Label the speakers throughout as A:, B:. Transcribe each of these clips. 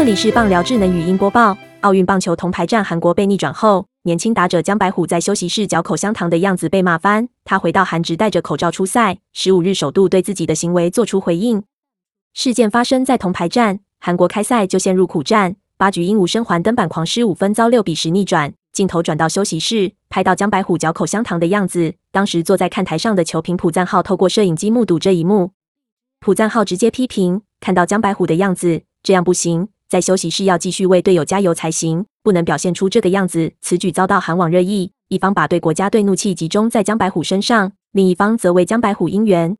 A: 这里是棒聊智能语音播报。奥运棒球铜牌战，韩国被逆转后，年轻打者江白虎在休息室嚼口香糖的样子被骂翻。他回到韩职戴着口罩出赛，十五日首度对自己的行为做出回应。事件发生在铜牌战，韩国开赛就陷入苦战，八局鹦鹉生还登板狂失五分，遭六比十逆转。镜头转到休息室，拍到江白虎嚼口香糖的样子。当时坐在看台上的球评朴赞浩透过摄影机目睹这一幕。朴赞浩直接批评：看到江白虎的样子，这样不行，在休息室要继续为队友加油才行，不能表现出这个样子。此举遭到韩网热议，一方把对国家队怒气集中在江白虎身上，另一方则为江白虎应援。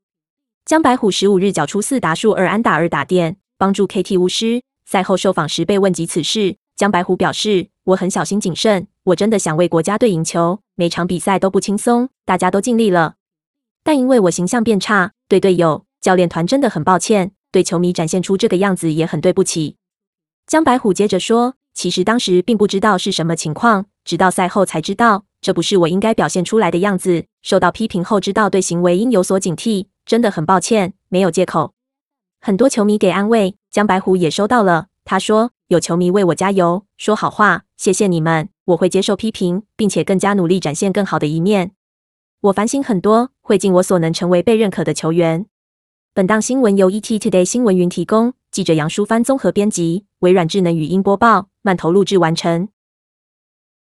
A: 江白虎十五日缴出四打数二安打二打点，帮助 KT 巫师。赛后受访时被问及此事，江白虎表示：“我很小心谨慎。”我真的想为国家队赢球，每场比赛都不轻松，大家都尽力了。但因为我形象变差，对队友、教练团真的很抱歉，对球迷展现出这个样子也很对不起。江白虎接着说：“其实当时并不知道是什么情况，直到赛后才知道，这不是我应该表现出来的样子。受到批评后，知道对行为应有所警惕，真的很抱歉，没有借口。”很多球迷给安慰，江白虎也收到了。他说：“有球迷为我加油，说好话，谢谢你们。”我会接受批评，并且更加努力展现更好的一面。我反省很多，会尽我所能成为被认可的球员。本档新闻由 ET Today 新闻云提供，记者杨淑帆综合编辑，微软智能语音播报，慢投录制完成。